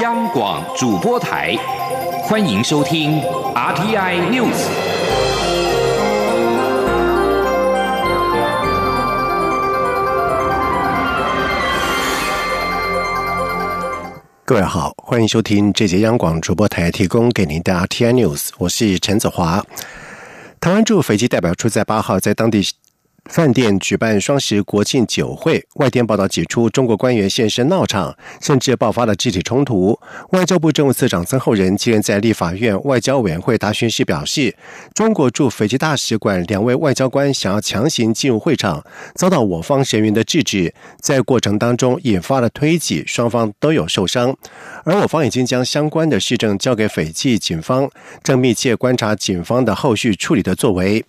央广主播台，欢迎收听 RTI News。各位好，欢迎收听这节央广主播台提供给您的 RTI News，我是陈子华。台湾驻斐济代表处在八号在当地。饭店举办双十国庆酒会，外电报道指出，中国官员现身闹场，甚至爆发了肢体冲突。外交部政务次长曾厚仁今天在立法院外交委员会答询时表示，中国驻斐济大使馆两位外交官想要强行进入会场，遭到我方人员的制止，在过程当中引发了推挤，双方都有受伤。而我方已经将相关的市政交给斐济警方，正密切观察警方的后续处理的作为。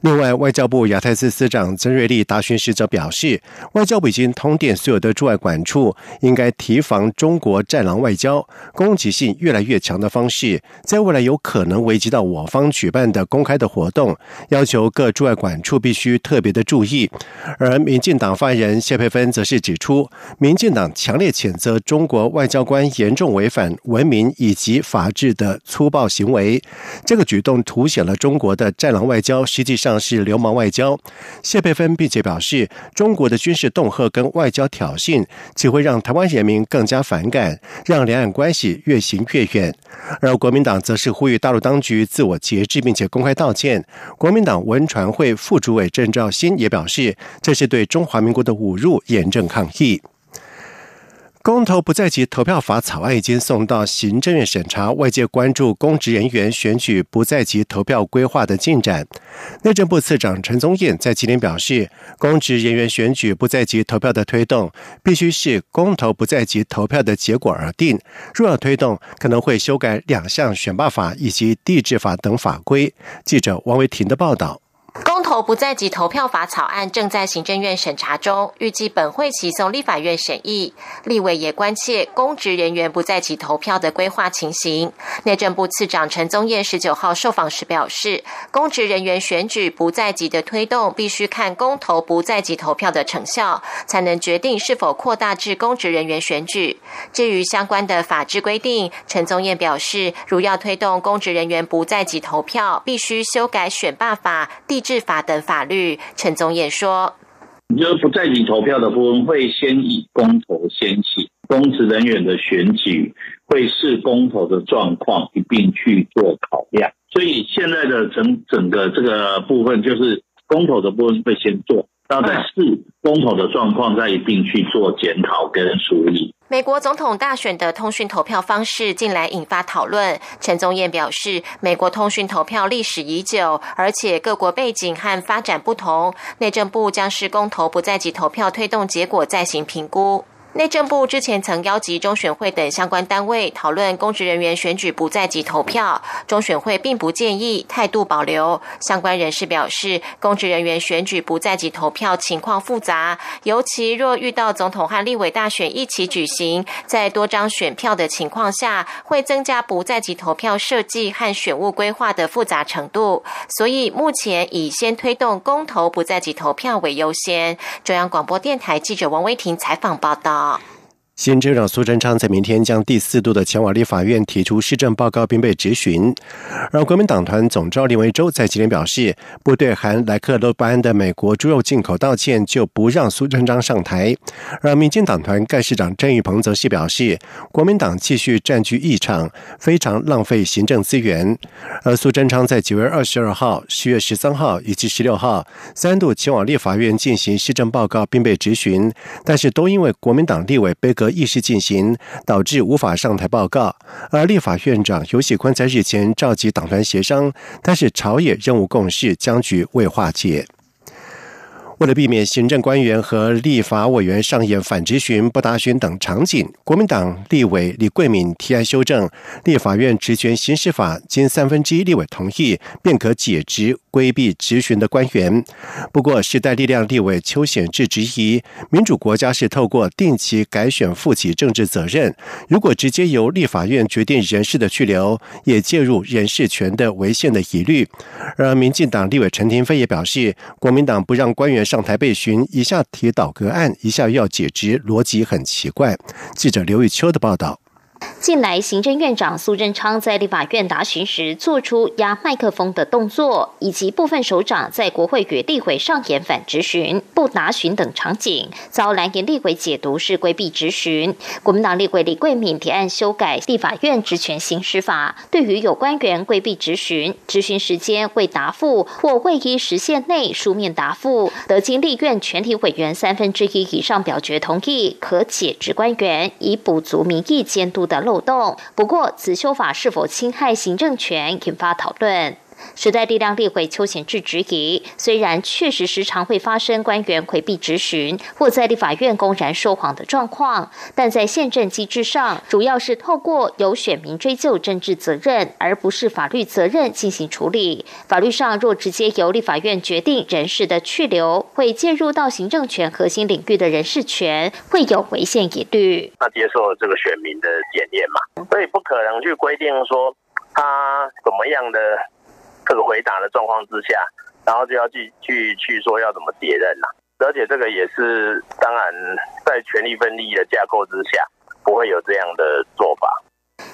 另外，外交部亚太司司长。长曾瑞丽答询时则表示，外交部已经通电所有的驻外管处，应该提防中国“战狼外交”攻击性越来越强的方式，在未来有可能危及到我方举办的公开的活动，要求各驻外管处必须特别的注意。而民进党发言人谢佩芬则是指出，民进党强烈谴责中国外交官严重违反文明以及法治的粗暴行为，这个举动凸显了中国的“战狼外交”实际上是流氓外交。谢佩芬并且表示，中国的军事恫吓跟外交挑衅，只会让台湾人民更加反感，让两岸关系越行越远。而国民党则是呼吁大陆当局自我节制，并且公开道歉。国民党文传会副主委郑兆新也表示，这是对中华民国的侮辱，严正抗议。公投不在籍投票法草案已经送到行政院审查，外界关注公职人员选举不在籍投票规划的进展。内政部次长陈宗彦在今天表示，公职人员选举不在籍投票的推动，必须是公投不在籍投票的结果而定。若要推动，可能会修改两项选罢法以及地质法等法规。记者王维婷的报道。公投不在籍投票法草案正在行政院审查中，预计本会期送立法院审议。立委也关切公职人员不在籍投票的规划情形。内政部次长陈宗彦十九号受访时表示，公职人员选举不在籍的推动，必须看公投不在籍投票的成效，才能决定是否扩大至公职人员选举。至于相关的法制规定，陈宗彦表示，如要推动公职人员不在籍投票，必须修改选罢法、地。制法等法律，陈宗彦说：“就是不在籍投票的部分，会先以公投先起，公职人员的选举会视公投的状况一并去做考量。所以现在的整整个这个部分，就是公投的部分会先做，然后再视公投的状况，再一并去做检讨跟处理。”美国总统大选的通讯投票方式近来引发讨论。陈宗彦表示，美国通讯投票历史已久，而且各国背景和发展不同。内政部将施工投不在籍投票推动结果再行评估。内政部之前曾邀集中选会等相关单位讨论公职人员选举不在籍投票，中选会并不建议，态度保留。相关人士表示，公职人员选举不在籍投票情况复杂，尤其若遇到总统和立委大选一起举行，在多张选票的情况下，会增加不在籍投票设计和选务规划的复杂程度。所以目前以先推动公投不在籍投票为优先。中央广播电台记者王威婷采访报道。あ。新州长苏贞昌在明天将第四度的前往立法院提出施政报告，并被质询。而国民党团总召林维洲在今天表示，不对含莱克多巴胺的美国猪肉进口道歉，就不让苏贞昌上台。而民进党团干事长郑玉鹏则是表示，国民党继续占据议场，非常浪费行政资源。而苏贞昌在九月二十二号、十月十三号以及十六号三度前往立法院进行施政报告，并被质询，但是都因为国民党立委被革议事进行，导致无法上台报告。而立法院长游喜坤在日前召集党团协商，但是朝野任务共识僵局未化解。为了避免行政官员和立法委员上演反质询、不答询等场景，国民党立委李桂敏提案修正《立法院职权行使法》，经三分之一立委同意，便可解职。规避质询的官员。不过，时代力量立委邱显志质疑，民主国家是透过定期改选负起政治责任。如果直接由立法院决定人事的去留，也介入人事权的违宪的疑虑。而民进党立委陈廷飞也表示，国民党不让官员上台被询，一下提倒戈案，一下要解职，逻辑很奇怪。记者刘玉秋的报道。近来，行政院长苏贞昌在立法院答询时做出压麦克风的动作，以及部分首长在国会与立委上演反质询、不答询等场景，遭蓝营立委解读是规避质询。国民党立委李桂敏提案修改立法院职权行使法，对于有官员规避质询、质询时间未答复或未依时限内书面答复，得经立院全体委员三分之一以上表决同意，可解职官员，以补足民意监督的。漏洞。不过，此修法是否侵害行政权，引发讨论。时代力量立委邱显智质疑，虽然确实时常会发生官员回避质询或在立法院公然说谎的状况，但在宪政机制上，主要是透过由选民追究政治责任，而不是法律责任进行处理。法律上若直接由立法院决定人事的去留，会介入到行政权核心领域的人事权，会有违宪疑虑。那接受这个选民的检验嘛，所以不可能去规定说他怎么样的。这个回答的状况之下，然后就要去去去说要怎么解任呐？而且这个也是当然在权力分立的架构之下，不会有这样的做法。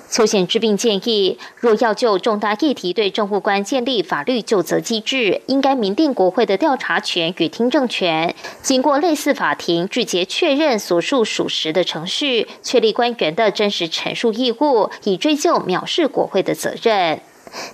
邱显治并建议，若要就重大议题对政务官建立法律就责机制，应该明定国会的调查权与听证权，经过类似法庭拒绝确认所述属实的程序，确立官员的真实陈述义务，以追究藐视国会的责任。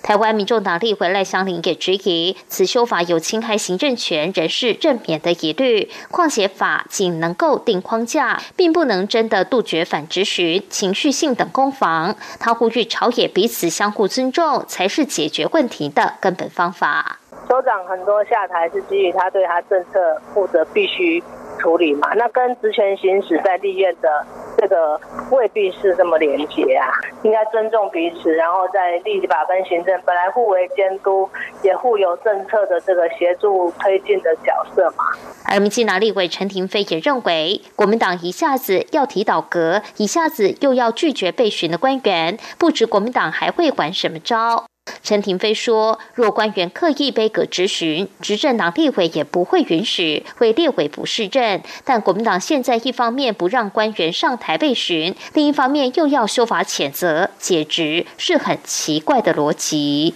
台湾民众党立委赖香林也质疑，此修法有侵害行政权人士任免的疑虑。况且法仅能够定框架，并不能真的杜绝反质询、情绪性等攻防。他呼吁朝野彼此相互尊重，才是解决问题的根本方法。首长很多下台是基于他对他政策负责，必须。处理嘛，那跟职权行使在立院的这个未必是这么连结啊，应该尊重彼此，然后在立法跟行政本来互为监督，也互有政策的这个协助推进的角色嘛。而民进党立委陈廷飞也认为，国民党一下子要提倒阁，一下子又要拒绝被询的官员，不知国民党还会玩什么招。陈廷飞说：“若官员刻意背阁质询，执政党立委也不会允许，会列为不适任。但国民党现在一方面不让官员上台被询，另一方面又要修法谴责解职，是很奇怪的逻辑。”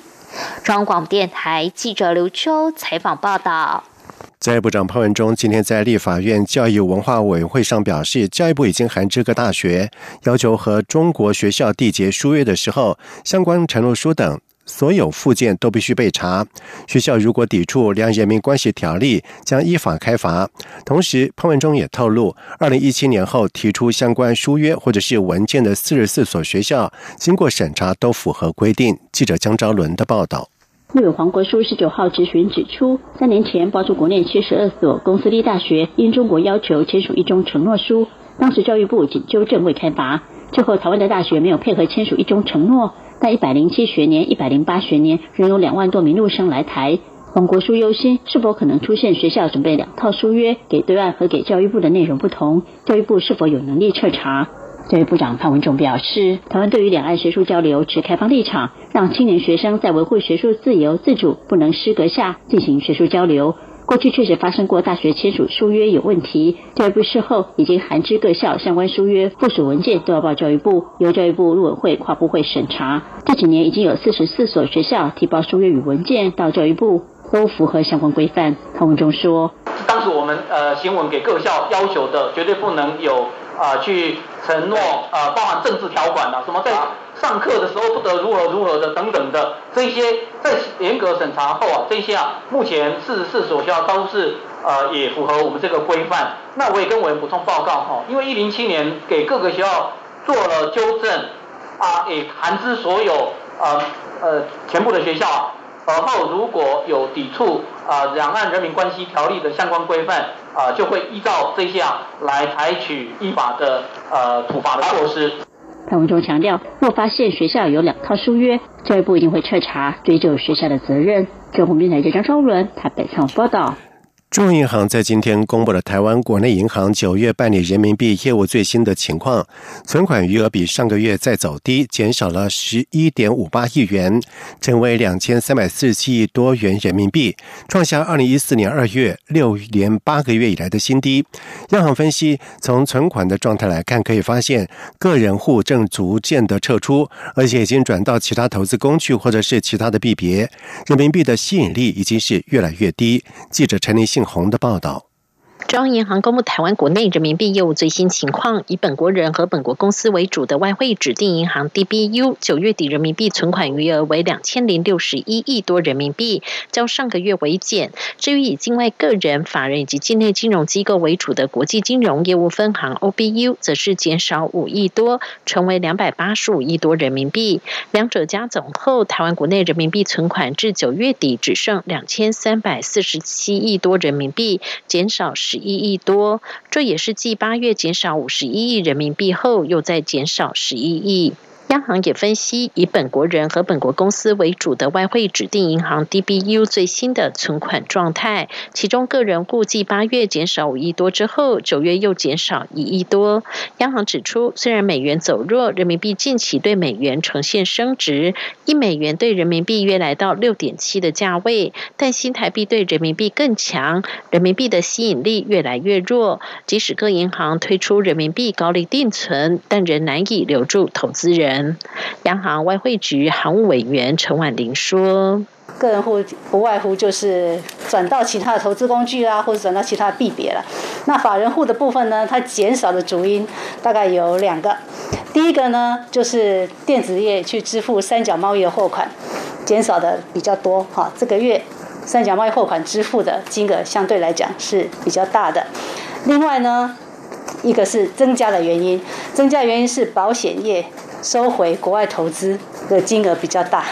中央广播电台记者刘秋采访报道。教育部长潘文忠今天在立法院教育文化委员会上表示，教育部已经函知各大学，要求和中国学校缔结书约的时候，相关承诺书等。所有附件都必须被查。学校如果抵触《两人民关系条例》，将依法开罚。同时，潘文忠也透露，二零一七年后提出相关书约或者是文件的四十四所学校，经过审查都符合规定。记者江昭伦的报道。陆委黄国书十九号质询指出，三年前包括国内七十二所公私立大学因中国要求签署一中承诺书，当时教育部仅纠正未开罚。最后，台湾的大学没有配合签署一中承诺。在一百零七学年、一百零八学年，仍有两万多名陆生来台。黄国书忧心，是否可能出现学校准备两套书约，给对岸和给教育部的内容不同？教育部是否有能力彻查？教育部长潘文忠表示，台湾对于两岸学术交流持开放立场，让青年学生在维护学术自由、自主、不能失格下进行学术交流。过去确实发生过大学签署书约有问题，教育部事后已经函知各校相关书约附属文件都要报教育部，由教育部陆委会跨部会审查。这几年已经有四十四所学校提报书约与文件到教育部，都符合相关规范。汤文忠说：“当时我们呃新闻给各校要求的，绝对不能有啊去承诺呃包含政治条款的，什么在。”上课的时候不得如何如何的等等的这些，在严格审查后啊，这些啊，目前四十四所学校都是呃也符合我们这个规范。那我也跟委员补充报告哈，因为一零七年给各个学校做了纠正啊，也函知所有呃呃全部的学校，而后如果有抵触啊两岸人民关系条例的相关规范啊，就会依照这些啊来采取依法的呃处罚的措施。潘文忠强调，若发现学校有两套书约，教育部一定会彻查，追究学校的责任。中国电台记者张昭伦台北采访报道。中银行在今天公布了台湾国内银行九月办理人民币业务最新的情况，存款余额比上个月再走低，减少了十一点五八亿元，成为两千三百四十七亿多元人民币，创下二零一四年二月六年八个月以来的新低。央行分析，从存款的状态来看，可以发现个人户正逐渐的撤出，而且已经转到其他投资工具或者是其他的币别，人民币的吸引力已经是越来越低。记者陈立姓洪的报道。中央银行公布台湾国内人民币业务最新情况，以本国人和本国公司为主的外汇指定银行 DBU 九月底人民币存款余额为两千零六十一亿多人民币，较上个月为减。至于以境外个人、法人以及境内金融机构为主的国际金融业务分行 OBU，则是减少五亿多，成为两百八十五亿多人民币。两者加总后，台湾国内人民币存款至九月底只剩两千三百四十七亿多人民币，减少十。十一亿多，这也是继八月减少五十一亿人民币后，又再减少十一亿。央行也分析，以本国人和本国公司为主的外汇指定银行 DBU 最新的存款状态，其中个人估计八月减少五亿多之后，九月又减少一亿多。央行指出，虽然美元走弱，人民币近期对美元呈现升值，一美元对人民币约来到六点七的价位，但新台币对人民币更强，人民币的吸引力越来越弱。即使各银行推出人民币高利定存，但仍难以留住投资人。央行外汇局行务委员陈婉玲说：“个人户不外乎就是转到其他的投资工具啊，或者转到其他币别了。那法人户的部分呢，它减少的主因大概有两个。第一个呢，就是电子业去支付三角贸易的货款，减少的比较多。哈，这个月三角贸易货款支付的金额相对来讲是比较大的。另外呢，一个是增加的原因，增加原因是保险业。”收回国外投资的金额比较大。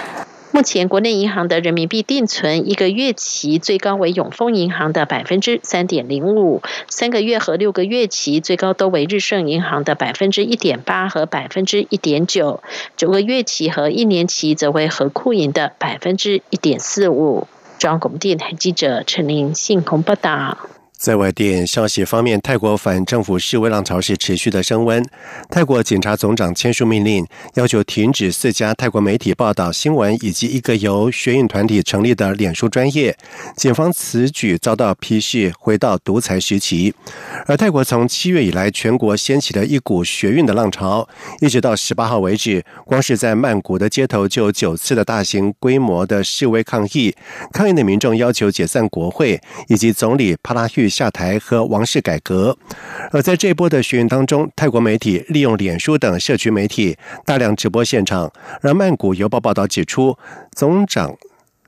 目前国内银行的人民币定存一个月期最高为永丰银行的百分之三点零五，三个月和六个月期最高都为日盛银行的百分之一点八和百分之一点九，九个月期和一年期则为和库银的百分之一点四五。中央广播电台记者陈玲信鸿报道。在外电消息方面，泰国反政府示威浪潮是持续的升温。泰国警察总长签署命令，要求停止四家泰国媒体报道新闻以及一个由学运团体成立的脸书专业。警方此举遭到批示，回到独裁时期。而泰国从七月以来，全国掀起了一股学运的浪潮，一直到十八号为止，光是在曼谷的街头就有九次的大型规模的示威抗议。抗议的民众要求解散国会以及总理帕拉育。下台和王室改革，而在这波的学运当中，泰国媒体利用脸书等社区媒体大量直播现场。而曼谷邮报报道指出，总长。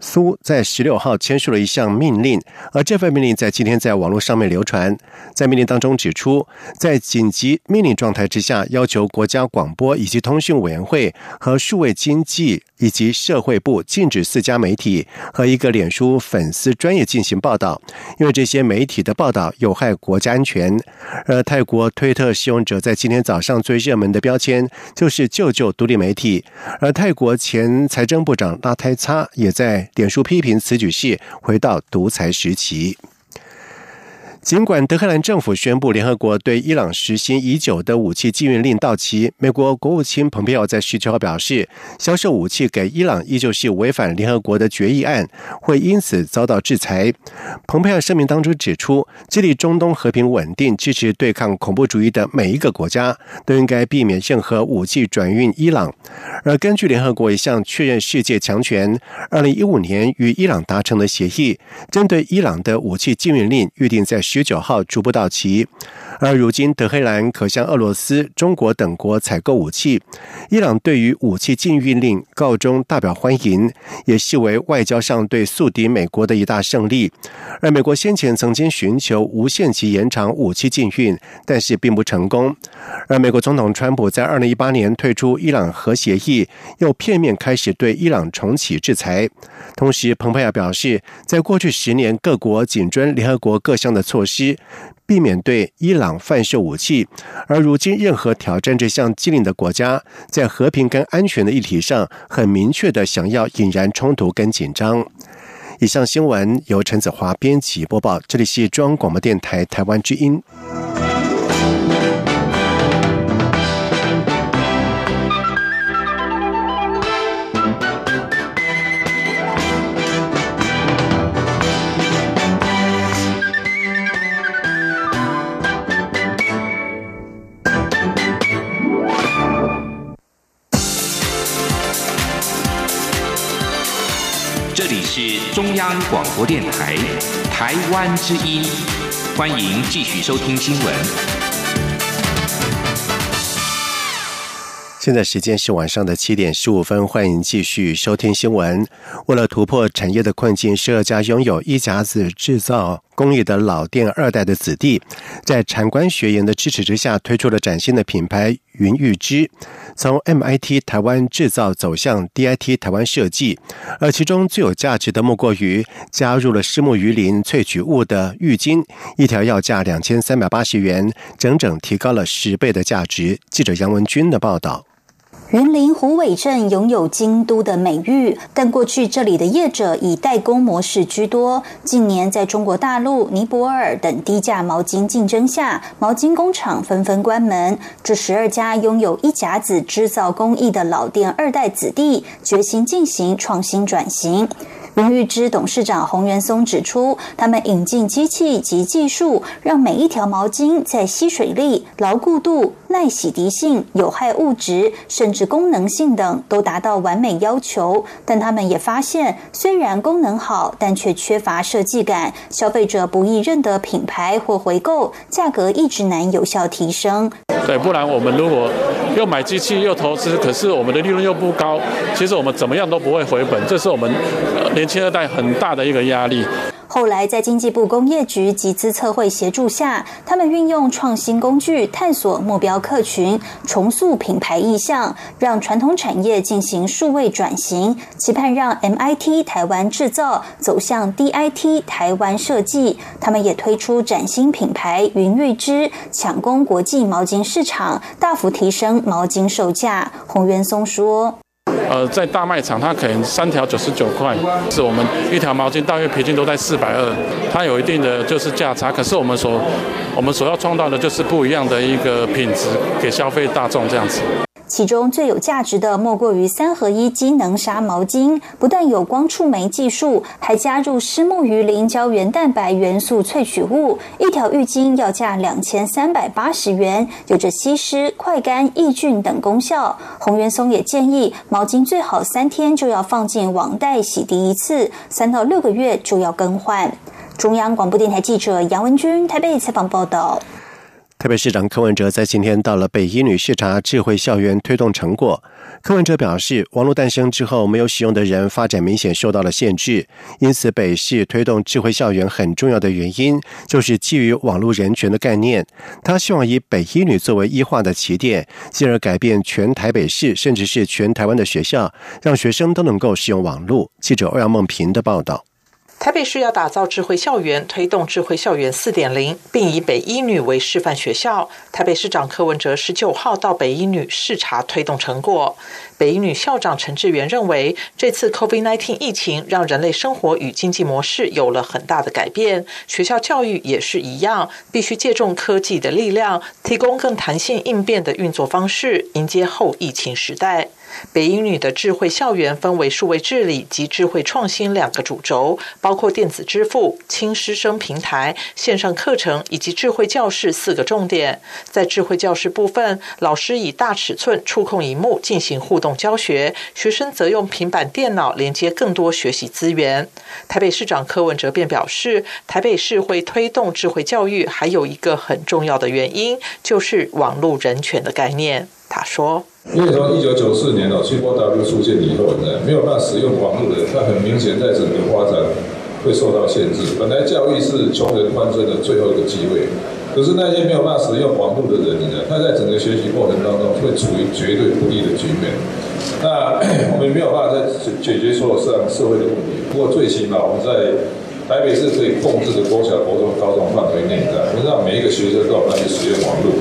苏在十六号签署了一项命令，而这份命令在今天在网络上面流传。在命令当中指出，在紧急命令状态之下，要求国家广播以及通讯委员会和数位经济以及社会部禁止四家媒体和一个脸书粉丝专业进行报道，因为这些媒体的报道有害国家安全。而泰国推特使用者在今天早上最热门的标签就是“救救独立媒体”，而泰国前财政部长拉泰擦也在。脸书批评此举是回到独裁时期。尽管德黑兰政府宣布联合国对伊朗实行已久的武器禁运令到期，美国国务卿蓬佩奥在十九号表示，销售武器给伊朗依旧是违反联合国的决议案，会因此遭到制裁。蓬佩奥声明当中指出，致力中东和平稳定、支持对抗恐怖主义的每一个国家都应该避免任何武器转运伊朗。而根据联合国一项确认世界强权，二零一五年与伊朗达成的协议，针对伊朗的武器禁运令预定在。九号逐步到期，而如今德黑兰可向俄罗斯、中国等国采购武器。伊朗对于武器禁运令告终大表欢迎，也视为外交上对宿敌美国的一大胜利。而美国先前曾经寻求无限期延长武器禁运，但是并不成功。而美国总统川普在二零一八年退出伊朗核协议，又片面开始对伊朗重启制裁。同时，蓬佩奥表示，在过去十年，各国谨遵联合国各项的措。避免对伊朗贩售武器，而如今任何挑战这项机灵的国家，在和平跟安全的议题上，很明确的想要引燃冲突跟紧张。以上新闻由陈子华编辑播报，这里是中央广播电台台湾之音。这里是中央广播电台台湾之音，欢迎继续收听新闻。现在时间是晚上的七点十五分，欢迎继续收听新闻。为了突破产业的困境，十二家拥有一甲子制造。工艺的老店二代的子弟，在产官学研的支持之下，推出了崭新的品牌云玉芝，从 MIT 台湾制造走向 DIT 台湾设计。而其中最有价值的，莫过于加入了石木鱼鳞萃取物的浴巾，一条要价两千三百八十元，整整提高了十倍的价值。记者杨文军的报道。云林虎尾镇拥有京都的美誉，但过去这里的业者以代工模式居多。近年在中国大陆、尼泊尔等低价毛巾竞争下，毛巾工厂纷纷关门。这十二家拥有一甲子织造工艺的老店二代子弟，决心进行创新转型。云玉之董事长洪元松指出，他们引进机器及技术，让每一条毛巾在吸水力、牢固度、耐洗涤性、有害物质，甚至功能性等都达到完美要求。但他们也发现，虽然功能好，但却缺乏设计感，消费者不易认得品牌或回购，价格一直难有效提升。对，不然我们如果又买机器又投资，可是我们的利润又不高，其实我们怎么样都不会回本，这是我们。年轻二代很大的一个压力。后来，在经济部工业局集资测绘协助下，他们运用创新工具探索目标客群，重塑品牌意向，让传统产业进行数位转型，期盼让 MIT 台湾制造走向 DIT 台湾设计。他们也推出崭新品牌云玉之，抢攻国际毛巾市场，大幅提升毛巾售价。洪元松说。呃，在大卖场，它可能三条九十九块，是我们一条毛巾大约平均都在四百二，它有一定的就是价差。可是我们所我们所要创造的就是不一样的一个品质给消费大众这样子。其中最有价值的莫过于三合一机能纱毛巾，不但有光触媒技术，还加入丝木鱼鳞胶原蛋白元素萃取物。一条浴巾要价两千三百八十元，有着吸湿、快干、抑菌等功效。洪元松也建议，毛巾最好三天就要放进网袋洗涤一次，三到六个月就要更换。中央广播电台记者杨文君台北采访报道。台北市长柯文哲在今天到了北医女视察智慧校园推动成果。柯文哲表示，网络诞生之后，没有使用的人发展明显受到了限制，因此北市推动智慧校园很重要的原因就是基于网络人权的概念。他希望以北医女作为医化的起点，进而改变全台北市甚至是全台湾的学校，让学生都能够使用网络。记者欧阳梦平的报道。台北市要打造智慧校园，推动智慧校园四点零，并以北医女为示范学校。台北市长柯文哲十九号到北医女视察推动成果。北医女校长陈志源认为，这次 COVID-19 疫情让人类生活与经济模式有了很大的改变，学校教育也是一样，必须借重科技的力量，提供更弹性应变的运作方式，迎接后疫情时代。北英女的智慧校园分为数位治理及智慧创新两个主轴，包括电子支付、轻师生平台、线上课程以及智慧教室四个重点。在智慧教室部分，老师以大尺寸触控荧幕进行互动教学，学生则用平板电脑连接更多学习资源。台北市长柯文哲便表示，台北市会推动智慧教育，还有一个很重要的原因，就是网络人权的概念。他说：“因为从一九九四年哦，七波 W 出现以后呢，没有办法使用网络的人，他很明显在整个发展会受到限制。本来教育是穷人翻身的最后一个机会，可是那些没有办法使用网络的人呢，他在整个学习过程当中会处于绝对不利的局面。那 我们没有办法在解决所有上社会的问题。不过最起码我们在台北市可以控制的国小、国中、高中范围内，的，让每一个学生都有办法使用网络。”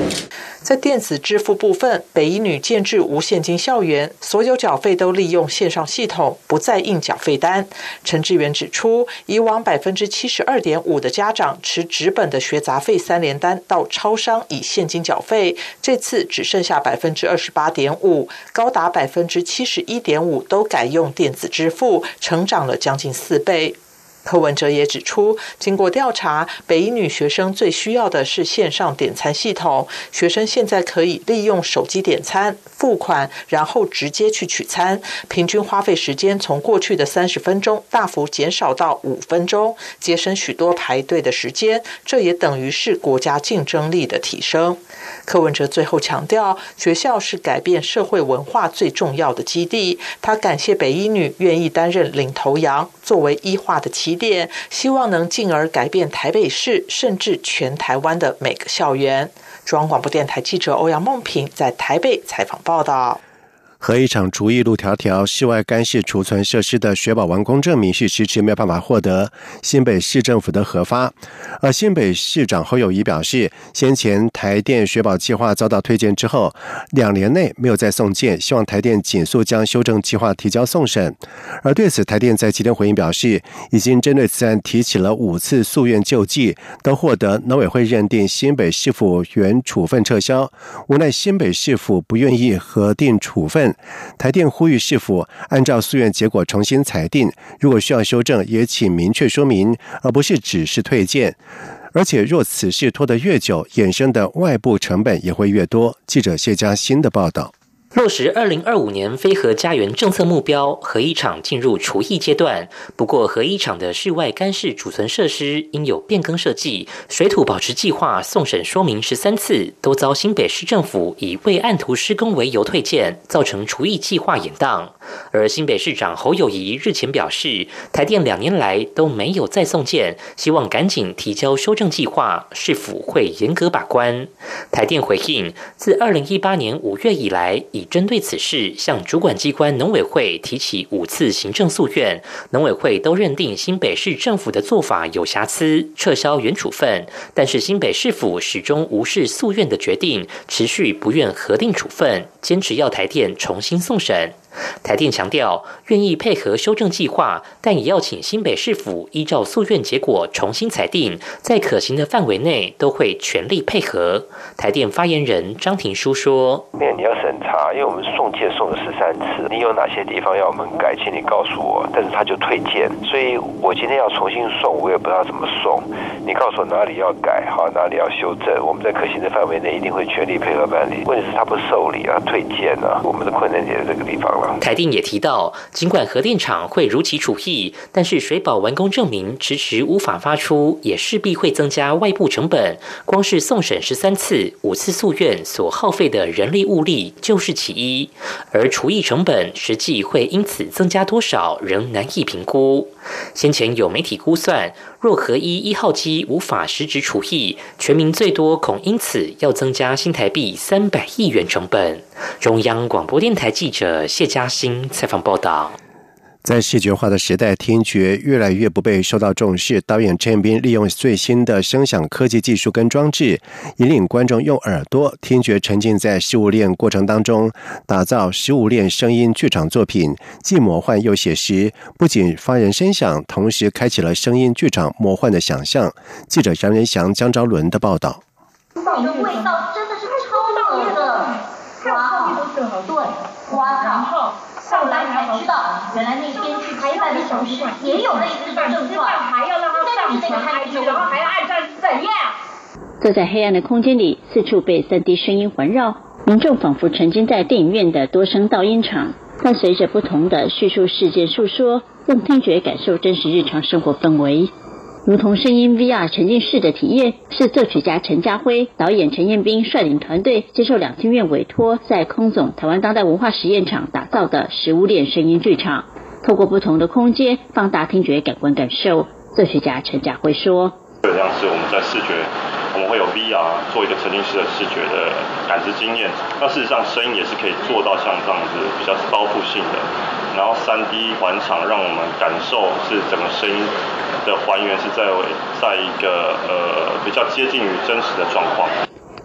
在电子支付部分，北一女建制无现金校园，所有缴费都利用线上系统，不再印缴费单。陈志远指出，以往百分之七十二点五的家长持纸本的学杂费三联单到超商以现金缴费，这次只剩下百分之二十八点五，高达百分之七十一点五都改用电子支付，成长了将近四倍。柯文哲也指出，经过调查，北一女学生最需要的是线上点餐系统。学生现在可以利用手机点餐、付款，然后直接去取餐，平均花费时间从过去的三十分钟大幅减少到五分钟，节省许多排队的时间。这也等于是国家竞争力的提升。柯文哲最后强调，学校是改变社会文化最重要的基地。他感谢北一女愿意担任领头羊，作为医化的起希望能进而改变台北市甚至全台湾的每个校园。中央广播电台记者欧阳梦平在台北采访报道。和一场厨艺路条条室外干式储存设施的雪宝完工证明是迟迟没有办法获得新北市政府的核发，而新北市长侯友谊表示，先前台电雪宝计划遭到推荐之后，两年内没有再送件，希望台电紧速将修正计划提交送审。而对此，台电在今天回应表示，已经针对此案提起了五次诉愿救济，都获得农委会认定新北市府原处分撤销，无奈新北市府不愿意核定处分。台电呼吁市府按照诉愿结果重新裁定，如果需要修正，也请明确说明，而不是只是退件。而且若此事拖得越久，衍生的外部成本也会越多。记者谢佳欣的报道。落实二零二五年非核家园政策目标，核一厂进入除役阶段。不过，核一厂的室外干式储存设施应有变更设计，水土保持计划送审说明十三次，都遭新北市政府以未按图施工为由退件，造成除役计划延宕。而新北市长侯友谊日前表示，台电两年来都没有再送件，希望赶紧提交修正计划，市府会严格把关。台电回应，自二零一八年五月以来，已针对此事，向主管机关农委会提起五次行政诉愿，农委会都认定新北市政府的做法有瑕疵，撤销原处分。但是新北市府始终无视诉愿的决定，持续不愿核定处分，坚持要台电重新送审。台电强调愿意配合修正计划，但也要请新北市府依照诉愿结果重新裁定，在可行的范围内都会全力配合。台电发言人张庭书说：“因为你要审查，因为我们送件送了十三次，你有哪些地方要我们改，请你告诉我。但是他就退件，所以我今天要重新送，我也不知道怎么送。你告诉我哪里要改，好哪里要修正，我们在可行的范围内一定会全力配合办理。问题是他不受理啊，退件啊，我们的困难点在这个地方了。”台电也提到，尽管核电厂会如期除役，但是水保完工证明迟迟无法发出，也势必会增加外部成本。光是送审十三次、五次诉愿所耗费的人力物力就是其一，而除役成本实际会因此增加多少，仍难以评估。先前有媒体估算，若合一一号机无法实质除役，全民最多恐因此要增加新台币三百亿元成本。中央广播电台记者谢嘉欣采访报道。在视觉化的时代，听觉越来越不被受到重视。导演陈彦斌利用最新的声响科技技术跟装置，引领观众用耳朵听觉沉浸在食物链过程当中，打造食物链声音剧场作品，既魔幻又写实。不仅发人深想，同时开启了声音剧场魔幻的想象。记者杨仁祥、江昭伦的报道。你的味道真的是超棒的，哇，对，哇靠！后来才知道，原来那天去拍饭的小时也有类似的症状。还要让他上传 IG，然后还要按照怎样？坐在黑暗的空间里，四处被三 D 声音环绕，民众仿佛沉浸在电影院的多声噪音场。但随着不同的叙述事件诉说，用听觉感受真实日常生活氛围。如同声音 VR 沉浸式的体验，是作曲家陈家辉、导演陈彦斌率领团队接受两厅院委托，在空总台湾当代文化实验场打造的食物链声音剧场。透过不同的空间，放大听觉感官感受。作曲家陈家辉说：“就像是我们在视觉，我们会有 VR 做一个沉浸式的视觉的感知经验。那事实上，声音也是可以做到像这样子比较包覆性的，然后三 D 环场让我们感受是整个声音。”的还原是在在一个呃比较接近于真实的状况。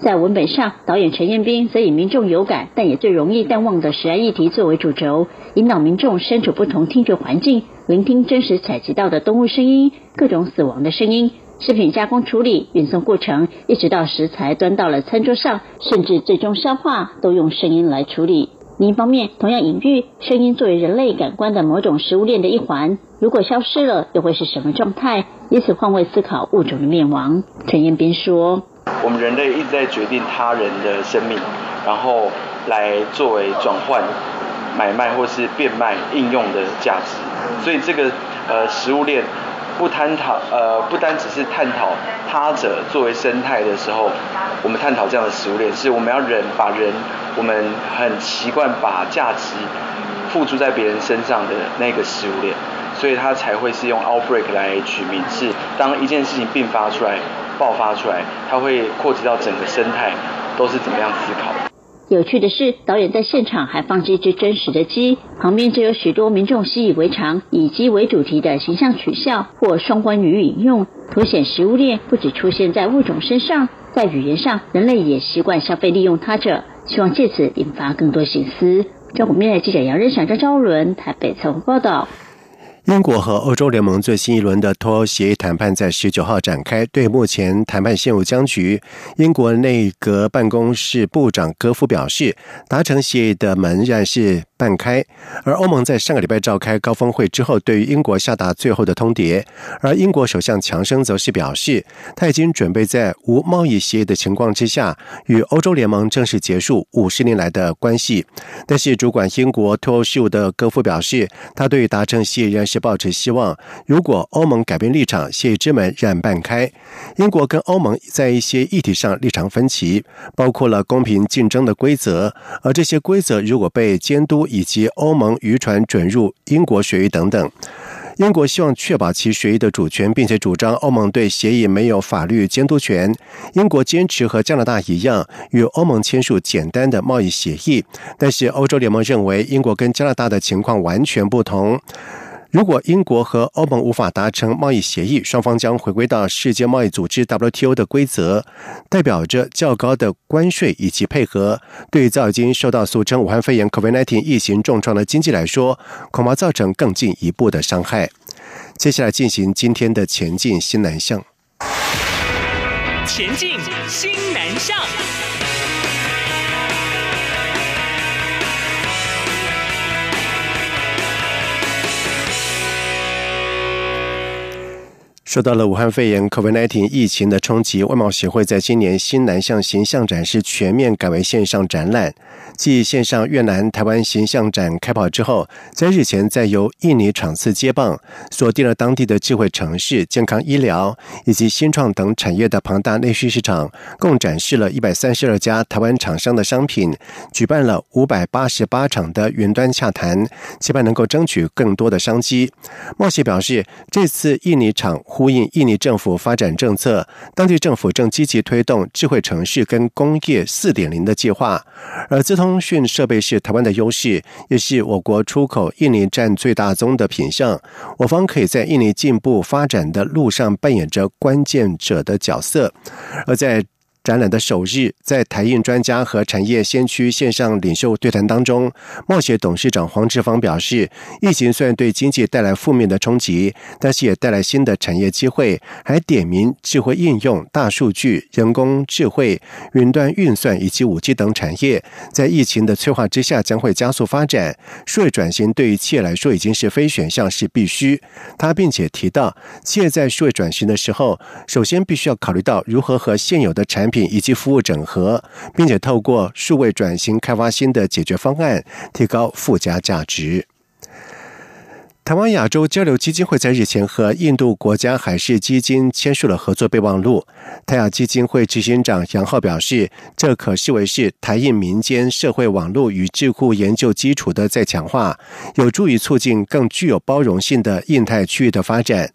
在文本上，导演陈彦斌则以民众有感但也最容易淡忘的实案议题作为主轴，引导民众身处不同听觉环境，聆听真实采集到的动物声音、各种死亡的声音、食品加工处理、运送过程，一直到食材端到了餐桌上，甚至最终消化，都用声音来处理。另一方面，同样隐喻声音作为人类感官的某种食物链的一环，如果消失了，又会是什么状态？以此换位思考物种的灭亡。陈彦斌说。我们人类一直在决定他人的生命，然后来作为转换、买卖或是变卖应用的价值。所以这个呃食物链不探讨呃不单只是探讨他者作为生态的时候，我们探讨这样的食物链，是我们要人把人我们很习惯把价值付诸在别人身上的那个食物链，所以它才会是用 outbreak 来取名，是当一件事情并发出来。爆发出来，它会扩及到整个生态，都是怎么样思考？有趣的是，导演在现场还放置一只真实的鸡，旁边就有许多民众习以为常以鸡为主题的形象取笑或双关语引用，凸显食物链不只出现在物种身上，在语言上，人类也习惯消费利用他者，希望借此引发更多醒思。中国面的记者杨仁祥、张昭伦台北采访报道。英国和欧洲联盟最新一轮的脱欧协议谈判在十九号展开。对目前谈判陷入僵局，英国内阁办公室部长戈夫表示，达成协议的门仍然是。半开，而欧盟在上个礼拜召开高峰会之后，对于英国下达最后的通牒。而英国首相强生则是表示，他已经准备在无贸易协议的情况之下，与欧洲联盟正式结束五十年来的关系。但是，主管英国脱欧事务的戈夫表示，他对达成协议仍是抱持希望。如果欧盟改变立场，协议之门仍半开。英国跟欧盟在一些议题上立场分歧，包括了公平竞争的规则，而这些规则如果被监督。以及欧盟渔船准入英国水域等等，英国希望确保其水域的主权，并且主张欧盟对协议没有法律监督权。英国坚持和加拿大一样，与欧盟签署简单的贸易协议，但是欧洲联盟认为英国跟加拿大的情况完全不同。如果英国和欧盟无法达成贸易协议，双方将回归到世界贸易组织 WTO 的规则，代表着较高的关税以及配合。对于早已经受到俗称武汉肺炎 COVID-19 疫情重创的经济来说，恐怕造成更进一步的伤害。接下来进行今天的前进新南向。前进新南向。受到了武汉肺炎 （COVID-19） 疫情的冲击，外贸协会在今年新南向形象展示全面改为线上展览。继线上越南、台湾形象展开跑之后，在日前再由印尼场次接棒，锁定了当地的智慧城市、健康医疗以及新创等产业的庞大内需市场，共展示了一百三十二家台湾厂商的商品，举办了五百八十八场的云端洽谈，期盼能够争取更多的商机。贸协表示，这次印尼厂。呼应印尼政府发展政策，当地政府正积极推动智慧城市跟工业四点零的计划。而资通通讯设备是台湾的优势，也是我国出口印尼占最大宗的品项。我方可以在印尼进步发展的路上扮演着关键者的角色。而在展览的首日，在台印专家和产业先驱线上领袖对谈当中，贸协董事长黄志芳表示，疫情虽然对经济带来负面的冲击，但是也带来新的产业机会，还点名智慧应用、大数据、人工智慧、云端运算以及五 G 等产业，在疫情的催化之下将会加速发展。数位转型对于企业来说已经是非选项，是必须。他并且提到，企业在数位转型的时候，首先必须要考虑到如何和现有的产品以及服务整合，并且透过数位转型开发新的解决方案，提高附加价值。台湾亚洲交流基金会在日前和印度国家海事基金签署了合作备忘录。台亚基金会执行长杨浩表示，这可视为是台印民间社会网络与智库研究基础的再强化，有助于促进更具有包容性的印太区域的发展。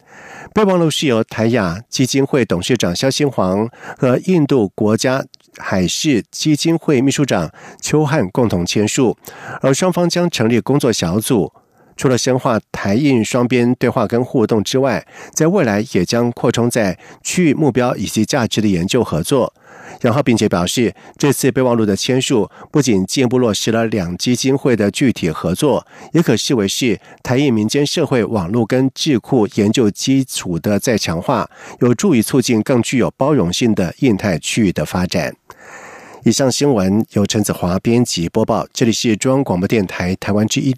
备忘录是由台亚基金会董事长肖新煌和印度国家海事基金会秘书长邱汉共同签署，而双方将成立工作小组。除了深化台印双边对话跟互动之外，在未来也将扩充在区域目标以及价值的研究合作。杨浩并且表示，这次备忘录的签署不仅进一步落实了两基金会的具体合作，也可视为是台印民间社会网络跟智库研究基础的再强化，有助于促进更具有包容性的印太区域的发展。以上新闻由陈子华编辑播报，这里是中央广播电台台湾之音。